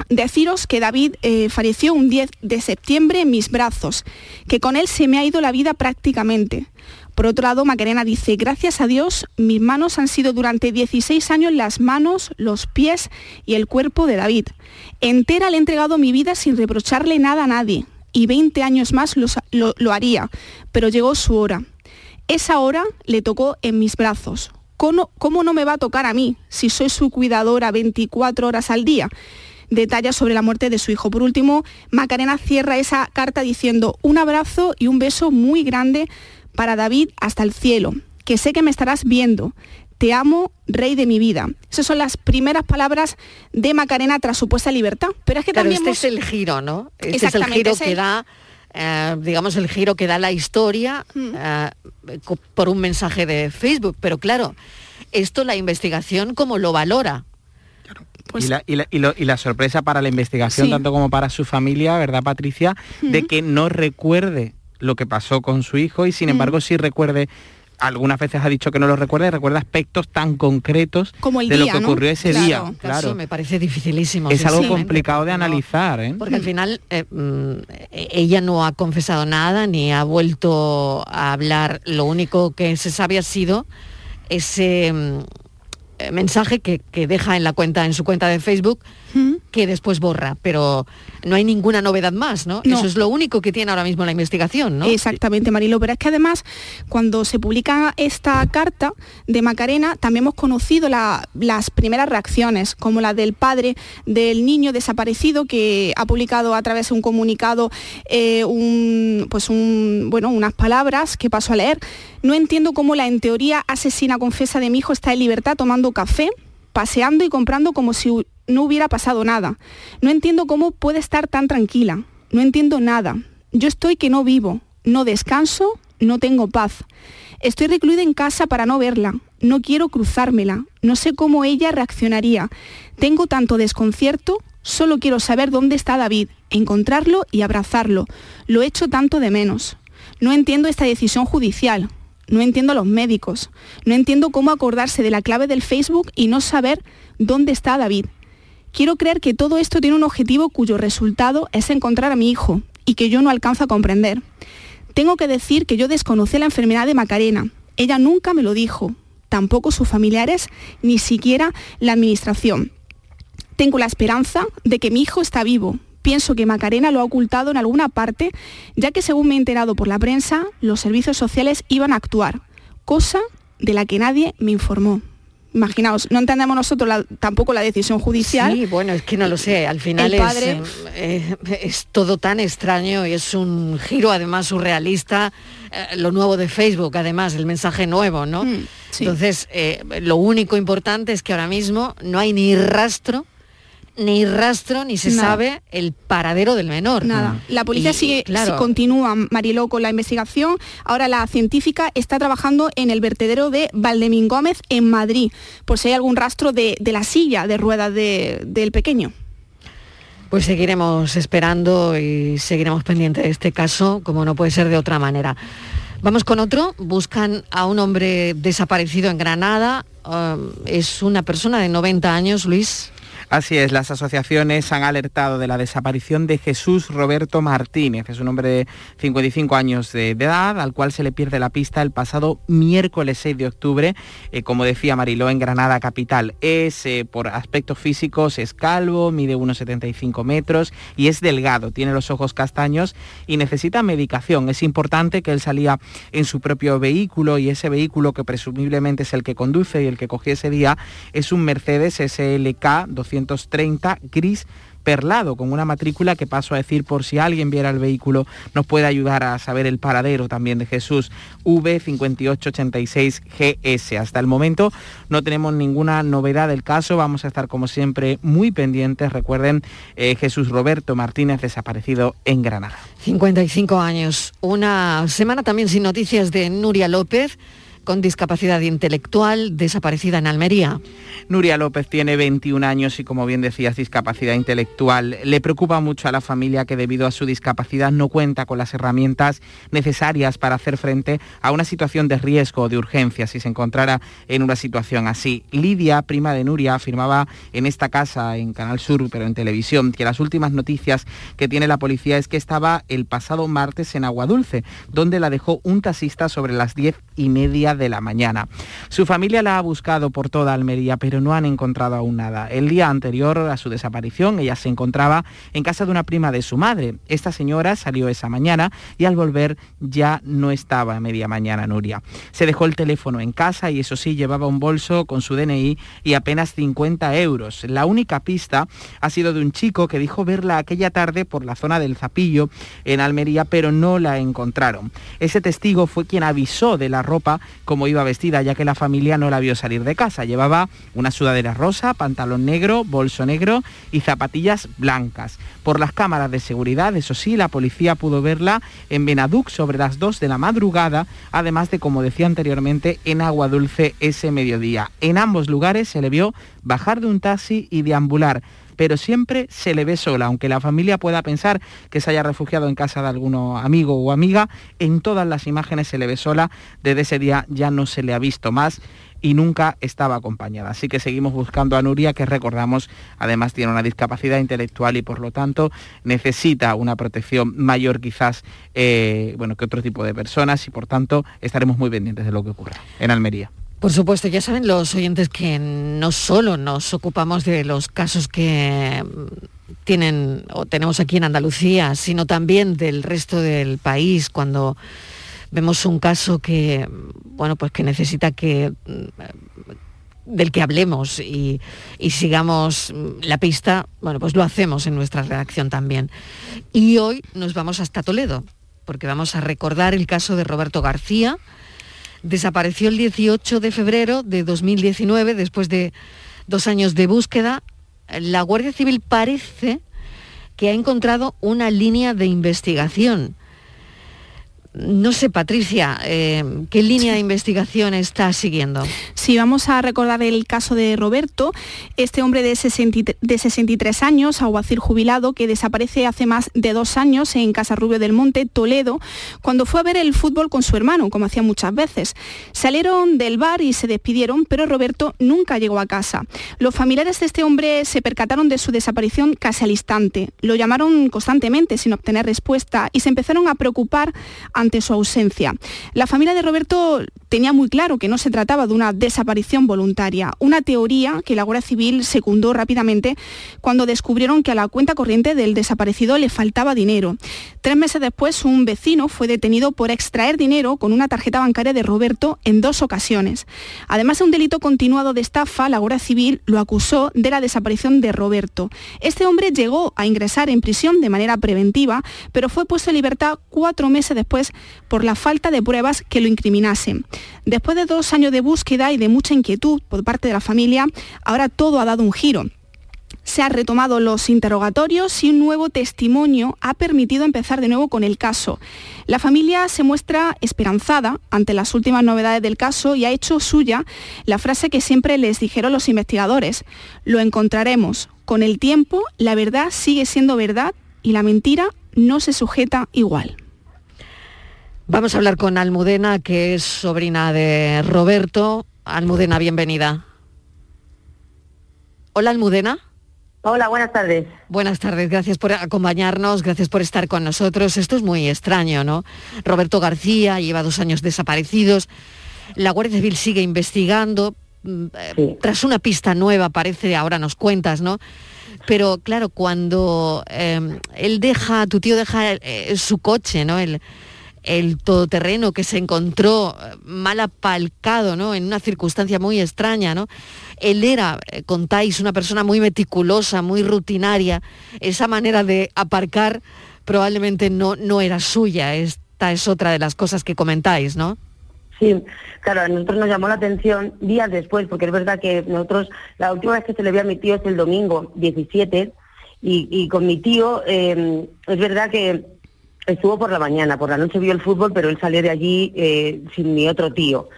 Deciros que David eh, falleció un 10 de septiembre en mis brazos, que con él se me ha ido la vida prácticamente. Por otro lado, Macarena dice, gracias a Dios, mis manos han sido durante 16 años las manos, los pies y el cuerpo de David. Entera le he entregado mi vida sin reprocharle nada a nadie y 20 años más lo, haría, pero llegó su hora. Esa hora le tocó en mis brazos. ¿Cómo, ¿Cómo no me va a tocar a mí si soy su cuidadora 24 horas al día? Detalla sobre la muerte de su hijo. Por último, Macarena cierra esa carta diciendo un abrazo y un beso muy grande para David hasta el cielo, que sé que me estarás viendo, te amo, rey de mi vida. Esas son las primeras palabras de Macarena tras su puesta libertad. Pero es que también... Este es el giro, ¿no? Este es el giro que da... Eh, digamos, el giro que da la historia hmm. eh, por un mensaje de Facebook. Pero claro, esto la investigación, ¿cómo lo valora? Pues y, la, sorpresa para la investigación, tanto como para su familia, ¿verdad, Patricia? De hmm. que no recuerde lo que pasó con su hijo y sin embargo sí recuerde algunas veces ha dicho que no lo recuerda y recuerda aspectos tan concretos Como el de lo que ocurrió ese día. Claro, me parece dificilísimo. Es algo complicado de analizar. ¿eh? Porque al final eh, mm, ella no ha confesado nada ni ha vuelto a hablar. Lo único que se sabe ha sido ese mm, eh, mensaje que, deja en la cuenta, en su cuenta de Facebook, que después borra, pero no hay ninguna novedad más, ¿no? Eso es lo único que tiene ahora mismo la investigación, ¿no? Exactamente, Marilo, pero es que además, cuando se publica esta carta de Macarena, también hemos conocido las primeras reacciones, como la del padre del niño desaparecido, que ha publicado a través de un comunicado eh, un, pues un, bueno, unas palabras que paso a leer. No entiendo cómo la en teoría asesina confesa de mi hijo está en libertad tomando café, paseando y comprando como si no hubiera pasado nada. No entiendo cómo puede estar tan tranquila. No entiendo nada. Yo estoy que no vivo, no descanso, no tengo paz. Estoy recluida en casa para no verla. No quiero cruzármela. No sé cómo ella reaccionaría. Tengo tanto desconcierto. Solo quiero saber dónde está David, encontrarlo y abrazarlo. Lo echo tanto de menos. No entiendo esta decisión judicial. No entiendo a los médicos. No entiendo cómo acordarse de la clave del Facebook y no saber dónde está David. Quiero creer que todo esto tiene un objetivo cuyo resultado es encontrar a mi hijo y que yo no alcanzo a comprender. Tengo que decir que yo desconocí la enfermedad de Macarena. Ella nunca me lo dijo, tampoco sus familiares, ni siquiera la administración. Tengo la esperanza de que mi hijo está vivo. Pienso que Macarena lo ha ocultado en alguna parte, ya que según me he enterado por la prensa, los servicios sociales iban a actuar, cosa de la que nadie me informó. Imaginaos, no entendemos nosotros tampoco la decisión judicial. Sí, bueno, es que no lo sé, al final eh, eh, es, todo tan extraño y es un giro además surrealista, eh, lo nuevo de Facebook, además, el mensaje nuevo, ¿no? Mm, Entonces, lo único importante es que ahora mismo no hay ni rastro ni rastro ni se sabe el paradero del menor. Nada. La policía sigue, continúa, Mariló, con la investigación. Ahora la científica está trabajando en el vertedero de Valdemín Gómez en Madrid, por si hay algún rastro de, la silla de ruedas del pequeño. Pues seguiremos esperando y seguiremos pendientes de este caso, como no puede ser de otra manera. Vamos con otro. Buscan a un hombre desaparecido en Granada. Um, es una persona de 90 años, Luis. Así es, las asociaciones han alertado de la desaparición de Jesús Roberto Martínez. Es un hombre de 55 años de, edad, al cual se le pierde la pista el pasado miércoles 6 de octubre, eh, como decía Mariló, en Granada capital. Es, eh, por aspectos físicos, es calvo, mide unos 75 metros y es delgado, tiene los ojos castaños y necesita medicación. Es importante que él salía en su propio vehículo y ese vehículo que presumiblemente es el que conduce y el que cogió ese día es un Mercedes SLK 200 230 gris perlado con una matrícula que paso a decir por si alguien viera el vehículo nos puede ayudar a saber el paradero también de Jesús V5886 GS. Hasta el momento no tenemos ninguna novedad del caso, vamos a estar como siempre muy pendientes. Recuerden eh, Jesús Roberto Martínez desaparecido en Granada. 55 años, una semana también sin noticias de Nuria López con discapacidad intelectual desaparecida en Almería. Nuria López tiene 21 años y como bien decías, discapacidad intelectual. Le preocupa mucho a la familia que debido a su discapacidad no cuenta con las herramientas necesarias para hacer frente a una situación de riesgo o de urgencia si se encontrara en una situación así. Lidia, prima de Nuria, afirmaba en esta casa, en Canal Sur, pero en televisión, que las últimas noticias que tiene la policía es que estaba el pasado martes en Aguadulce, donde la dejó un taxista sobre las 10 y media de la mañana. Su familia la ha buscado por toda Almería, pero no han encontrado aún nada. El día anterior a su desaparición, ella se encontraba en casa de una prima de su madre. Esta señora salió esa mañana y al volver ya no estaba media mañana Nuria. Se dejó el teléfono en casa y eso sí, llevaba un bolso con su DNI y apenas 50 euros. La única pista ha sido de un chico que dijo verla aquella tarde por la zona del Zapillo en Almería, pero no la encontraron. Ese testigo fue quien avisó de la ropa cómo iba vestida, ya que la familia no la vio salir de casa. Llevaba una sudadera rosa, pantalón negro, bolso negro y zapatillas blancas. Por las cámaras de seguridad, eso sí, la policía pudo verla en Benaduc sobre las 2 de la madrugada, además de, como decía anteriormente, en Agua Dulce ese mediodía. En ambos lugares se le vio bajar de un taxi y deambular pero siempre se le ve sola, aunque la familia pueda pensar que se haya refugiado en casa de algún amigo o amiga, en todas las imágenes se le ve sola, desde ese día ya no se le ha visto más y nunca estaba acompañada. Así que seguimos buscando a Nuria, que recordamos, además tiene una discapacidad intelectual y por lo tanto necesita una protección mayor quizás eh, bueno, que otro tipo de personas y por tanto estaremos muy pendientes de lo que ocurra en Almería. Por supuesto, ya saben los oyentes que no solo nos ocupamos de los casos que tienen o tenemos aquí en Andalucía, sino también del resto del país cuando vemos un caso que bueno, pues que necesita que del que hablemos y, y, sigamos la pista, bueno, pues lo hacemos en nuestra redacción también. Y hoy nos vamos hasta Toledo, porque vamos a recordar el caso de Roberto García, Desapareció el 18 de febrero de 2019, después de dos años de búsqueda. La Guardia Civil parece que ha encontrado una línea de investigación no sé, Patricia, eh, ¿qué línea de investigación está siguiendo? Sí, vamos a recordar el caso de Roberto, este hombre de, 63 años, aguacil jubilado, que desaparece hace más de dos años en Casa Rubio del Monte, Toledo, cuando fue a ver el fútbol con su hermano, como hacía muchas veces. Salieron del bar y se despidieron, pero Roberto nunca llegó a casa. Los familiares de este hombre se percataron de su desaparición casi al instante. Lo llamaron constantemente sin obtener respuesta y se empezaron a preocupar ante su ausencia. La familia de Roberto tenía muy claro que no se trataba de una desaparición voluntaria, una teoría que la Guardia Civil secundó rápidamente cuando descubrieron que a la cuenta corriente del desaparecido le faltaba dinero. Tres meses después, un vecino fue detenido por extraer dinero con una tarjeta bancaria de Roberto en dos ocasiones. Además de un delito continuado de estafa, la Guardia Civil lo acusó de la desaparición de Roberto. Este hombre llegó a ingresar en prisión de manera preventiva, pero fue puesto en libertad cuatro meses después por la falta de pruebas que lo incriminasen. Después de dos años de búsqueda y de mucha inquietud por parte de la familia, ahora todo ha dado un giro. Se han retomado los interrogatorios y un nuevo testimonio ha permitido empezar de nuevo con el caso. La familia se muestra esperanzada ante las últimas novedades del caso y ha hecho suya la frase que siempre les dijeron los investigadores. Lo encontraremos. Con el tiempo, la verdad sigue siendo verdad y la mentira no se sujeta igual. Vamos a hablar con Almudena, que es sobrina de Roberto. Almudena, bienvenida. Hola, Almudena. Hola, buenas tardes. Buenas tardes, gracias por acompañarnos, gracias por estar con nosotros. Esto es muy extraño, ¿no? Roberto García lleva dos años desaparecidos. La Guardia Civil sigue investigando. Mm, eh, tras una pista nueva, parece, ahora nos cuentas, ¿no? Pero claro, cuando em, él deja, tu tío deja eh, su coche, ¿no? El, el todoterreno que se encontró eh, mal apalcado, ¿no? En una circunstancia muy extraña, ¿no? Él era, eh, contáis, una persona muy meticulosa, muy rutinaria. Esa manera de aparcar probablemente no, no era suya. Esta es otra de las cosas que comentáis, ¿no? Sí, claro, a nosotros nos llamó la atención días después, porque es verdad que nosotros, la última vez que se le vio a mi tío es el domingo 17, y, con mi tío, eh, es verdad que estuvo por la mañana, por la noche vio el fútbol, pero él salió de allí eh, sin mi otro tío.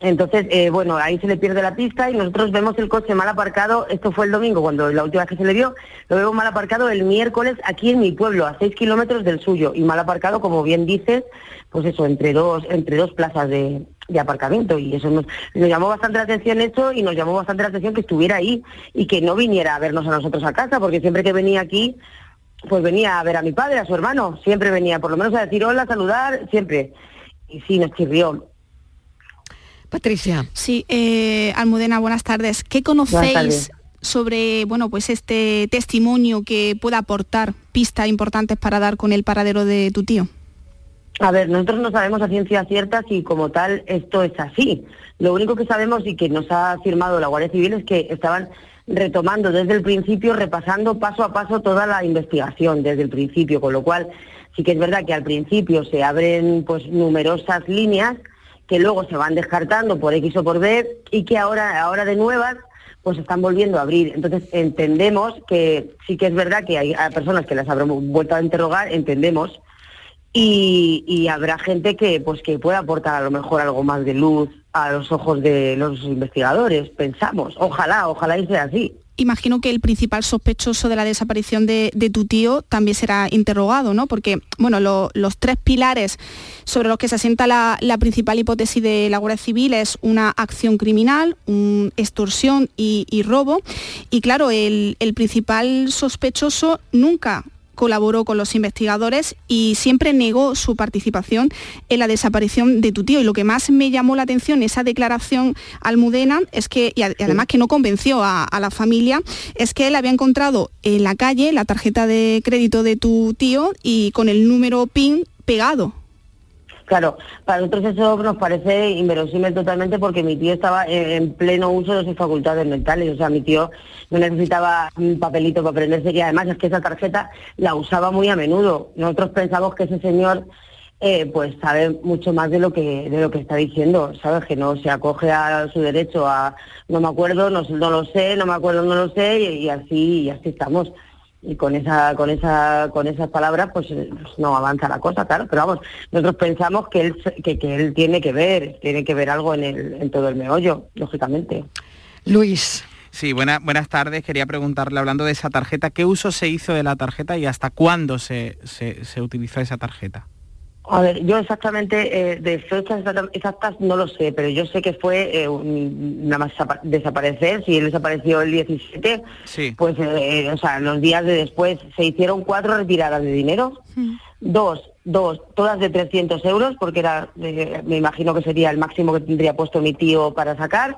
Entonces, eh, bueno, ahí se le pierde la pista y nosotros vemos el coche mal aparcado, esto fue el domingo, cuando la última vez que se le vio, lo vemos mal aparcado el miércoles aquí en mi pueblo, a seis kilómetros del suyo, y mal aparcado, como bien dices, pues eso, entre dos, entre dos plazas de, aparcamiento, y eso nos, nos, llamó bastante la atención eso, y nos llamó bastante la atención que estuviera ahí, y que no viniera a vernos a nosotros a casa, porque siempre que venía aquí, pues venía a ver a mi padre, a su hermano, siempre venía, por lo menos a decir hola, a saludar, siempre. Y sí, nos chirrió. Patricia. Sí, eh, Almudena, buenas tardes. ¿Qué conocéis sobre bueno, pues este testimonio que pueda aportar pistas importantes para dar con el paradero de tu tío? A ver, nosotros no sabemos a ciencia cierta si como tal esto es así. Lo único que sabemos y que nos ha firmado la Guardia Civil es que estaban retomando desde el principio, repasando paso a paso toda la investigación desde el principio, con lo cual sí que es verdad que al principio se abren pues numerosas líneas que luego se van descartando por X o por B y que ahora, ahora de nuevas pues están volviendo a abrir. Entonces entendemos que sí que es verdad que hay, personas que las habrán vuelto a interrogar, entendemos, y, y, habrá gente que pues que pueda aportar a lo mejor algo más de luz a los ojos de los investigadores, pensamos. Ojalá, ojalá y sea así. Imagino que el principal sospechoso de la desaparición de, tu tío también será interrogado, ¿no? Porque, bueno, los tres pilares sobre los que se asienta la, principal hipótesis de la Guardia Civil es una acción criminal, un extorsión y, robo. Y claro, el principal sospechoso nunca colaboró con los investigadores y siempre negó su participación en la desaparición de tu tío. Y lo que más me llamó la atención, esa declaración almudena, es que, y además que no convenció a, a la familia, es que él había encontrado en la calle la tarjeta de crédito de tu tío y con el número PIN pegado. Claro, para nosotros eso nos parece inverosímil totalmente porque mi tío estaba en pleno uso de sus facultades mentales, o sea, mi tío no necesitaba un papelito para aprenderse y además es que esa tarjeta la usaba muy a menudo. Nosotros pensamos que ese señor eh, pues sabe mucho más de lo que de lo que está diciendo, sabes que no se acoge a su derecho a no me acuerdo, no, no lo sé, no me acuerdo, no lo sé y así y así estamos y con esa con esa con esas palabras pues, pues, no avanza la cosa claro pero vamos nosotros pensamos que él que, que, él tiene que ver tiene que ver algo en el en todo el meollo lógicamente Luis Sí, buenas tardes. Quería preguntarle, hablando de esa tarjeta, ¿qué uso se hizo de la tarjeta y hasta cuándo se, se, se utilizó esa tarjeta? A ver, yo exactamente eh, de fechas exactas no lo sé, pero yo sé que fue eh, nada más desaparecer. Si él desapareció el 17, pues eh, o sea, los días de después se hicieron cuatro retiradas de dinero, mm. dos, dos, todas de 300 euros, porque era, me imagino que sería el máximo que tendría puesto mi tío para sacar.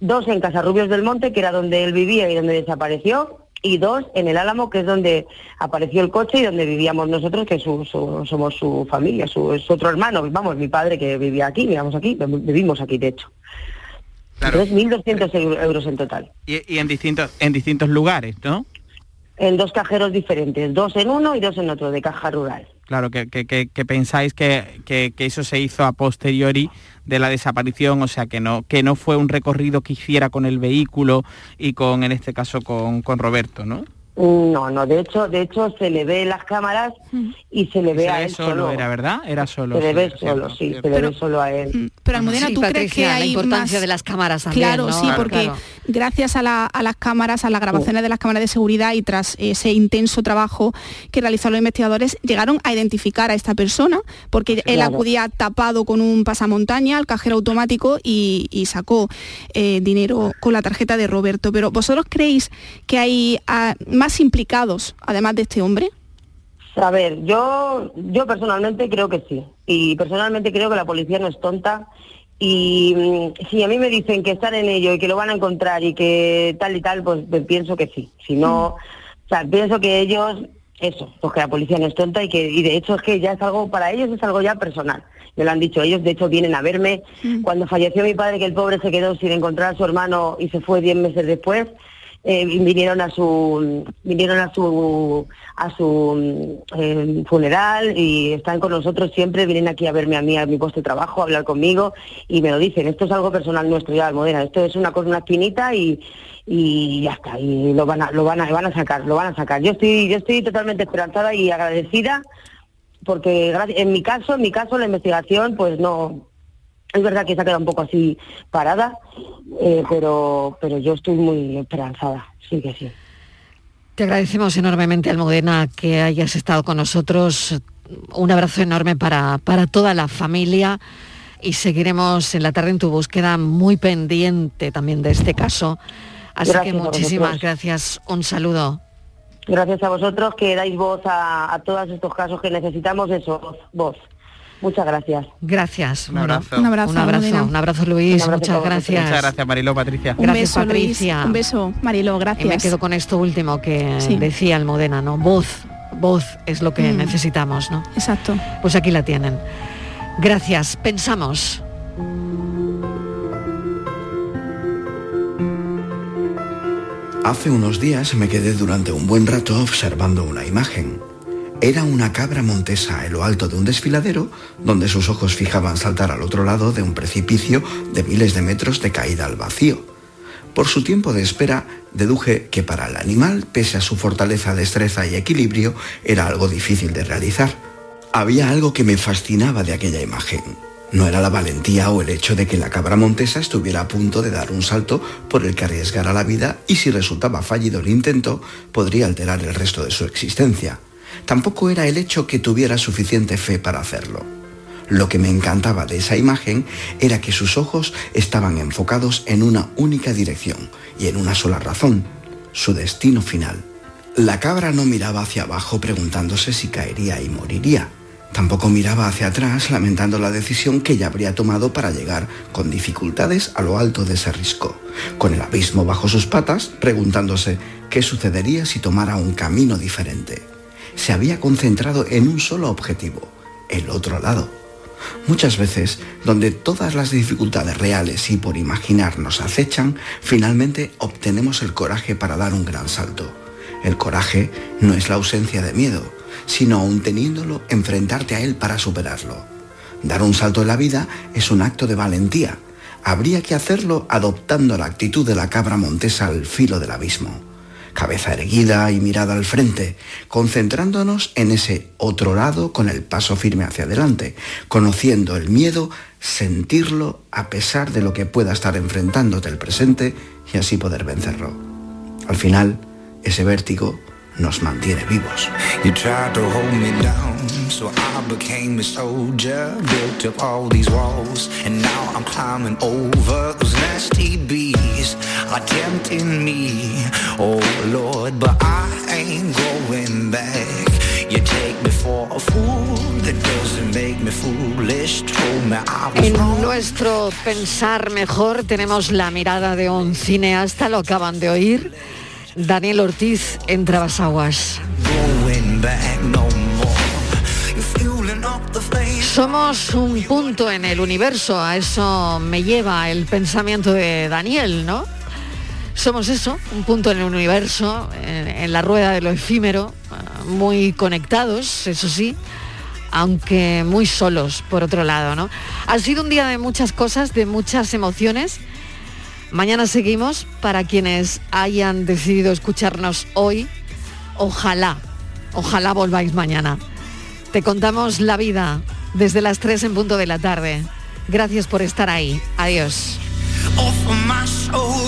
dos en Casarrubios del Monte, que era donde él vivía y donde desapareció, y dos en el Álamo, que es donde apareció el coche y donde vivíamos nosotros, que somos su familia, su, es otro hermano, vamos, mi padre que vivía aquí, vivíamos aquí, vivimos aquí de hecho. Claro. Entonces 1.200 euros en total. Y, y, en, distintos, en distintos lugares, ¿no? En dos cajeros diferentes, dos en uno y dos en otro, de caja rural. Claro, que, que, pensáis que, que, eso se hizo a posteriori de la desaparición, o sea, que no, que no fue un recorrido que hiciera con el vehículo y con, en este caso, con, con Roberto, ¿no? No, no, de hecho, de hecho se le ve las cámaras y se le ve a él solo, Era verdad, era solo. Se le ve solo, sí, se le ve solo a él. Pero Almudena, ¿tú crees que hay la importancia de las cámaras también, Claro, sí, porque gracias a, las cámaras, a las grabaciones de las cámaras de seguridad y tras ese intenso trabajo que realizaron los investigadores, llegaron a identificar a esta persona, porque él acudía tapado con un pasamontaña al cajero automático y, sacó eh, dinero con la tarjeta de Roberto. Pero ¿vosotros creéis que hay ah, más implicados, además de este hombre? A ver, yo, yo personalmente creo que sí. Y personalmente creo que la policía no es tonta. Y mm, si a mí me dicen que están en ello y que lo van a encontrar y que tal y tal, pues, pues pienso que sí. Si no, mm. o sea, pienso que ellos, eso, pues que la policía no es tonta y que, y de hecho es que ya es algo, para ellos es algo ya personal. Me lo han dicho ellos, de hecho vienen a verme. Mm. Cuando falleció mi padre, que el pobre se quedó sin encontrar a su hermano y se fue diez meses después, eh, vinieron a su vinieron a su a su eh, funeral y están con nosotros siempre vienen aquí a verme a mí a mi puesto de trabajo a hablar conmigo y me lo dicen esto es algo personal nuestro ya Almudena esto es una cosa una esquinita y y ya está y lo van a lo van a van a sacar lo van a sacar yo estoy yo estoy totalmente esperanzada y agradecida porque en mi caso en mi caso la investigación pues no es verdad que se ha quedado un poco así parada, eh, pero, pero yo estoy muy esperanzada, sí que sí. Te agradecemos enormemente, Almudena, que hayas estado con nosotros. Un abrazo enorme para, para toda la familia y seguiremos en la tarde en tu búsqueda muy pendiente también de este caso. Así que muchísimas gracias. Un saludo. Gracias a vosotros que dais voz a, a todos estos casos que necesitamos, eso, voz. Muchas gracias. Gracias. Un abrazo. Un abrazo, un abrazo, un abrazo Luis. muchas gracias. Muchas gracias Marilo, Patricia. Un gracias beso, Patricia. Un beso, Marilo, gracias. Y me quedo con esto último que decía Almudena, ¿no? Voz, voz es lo que mm. necesitamos, ¿no? Exacto. Pues aquí la tienen. Gracias. Pensamos. Hace unos días me quedé durante un buen rato observando una imagen. Era una cabra montesa en lo alto de un desfiladero donde sus ojos fijaban saltar al otro lado de un precipicio de miles de metros de caída al vacío. Por su tiempo de espera, deduje que para el animal, pese a su fortaleza, destreza y equilibrio, era algo difícil de realizar. Había algo que me fascinaba de aquella imagen. No era la valentía o el hecho de que la cabra montesa estuviera a punto de dar un salto por el que arriesgara la vida y si resultaba fallido el intento, podría alterar el resto de su existencia. Tampoco era el hecho que tuviera suficiente fe para hacerlo. Lo que me encantaba de esa imagen era que sus ojos estaban enfocados en una única dirección y en una sola razón, su destino final. La cabra no miraba hacia abajo preguntándose si caería y moriría. Tampoco miraba hacia atrás lamentando la decisión que ella habría tomado para llegar con dificultades a lo alto de ese risco, con el abismo bajo sus patas, preguntándose qué sucedería si tomara un camino diferente se había concentrado en un solo objetivo, el otro lado. Muchas veces, donde todas las dificultades reales y por imaginar nos acechan, finalmente obtenemos el coraje para dar un gran salto. El coraje no es la ausencia de miedo, sino aún teniéndolo, enfrentarte a él para superarlo. Dar un salto en la vida es un acto de valentía. Habría que hacerlo adoptando la actitud de la cabra montesa al filo del abismo cabeza erguida y mirada al frente, concentrándonos en ese otro lado con el paso firme hacia adelante, conociendo el miedo, sentirlo a pesar de lo que pueda estar enfrentándote el presente y así poder vencerlo. Al final, ese vértigo nos mantiene vivos. Are tempting me. Oh Lord, but I ain't going back. You take me for a fool, that doesn't make me foolish. Told me I was en nuestro pensar mejor tenemos la mirada de un cineasta, lo acaban de oír. Daniel Ortiz en Trabasaguas. Somos un punto en el universo, a eso me lleva el pensamiento de Daniel, ¿no? Somos eso, un punto en el universo, en, la rueda de lo efímero, muy conectados, eso sí, aunque muy solos, por otro lado, ¿no? Ha sido un día de muchas cosas, de muchas emociones. Mañana seguimos para quienes hayan decidido escucharnos hoy. Ojalá, ojalá volváis mañana. Te contamos la vida desde las 3 en punto de la tarde. Gracias por estar ahí. Adiós.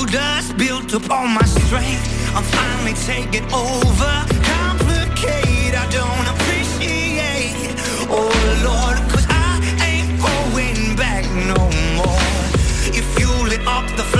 My shoulders, built up all my strength. I'm finally taking over. Complicate, I don't appreciate. Oh Lord, cause I ain't going back no more. If you lit up the flames,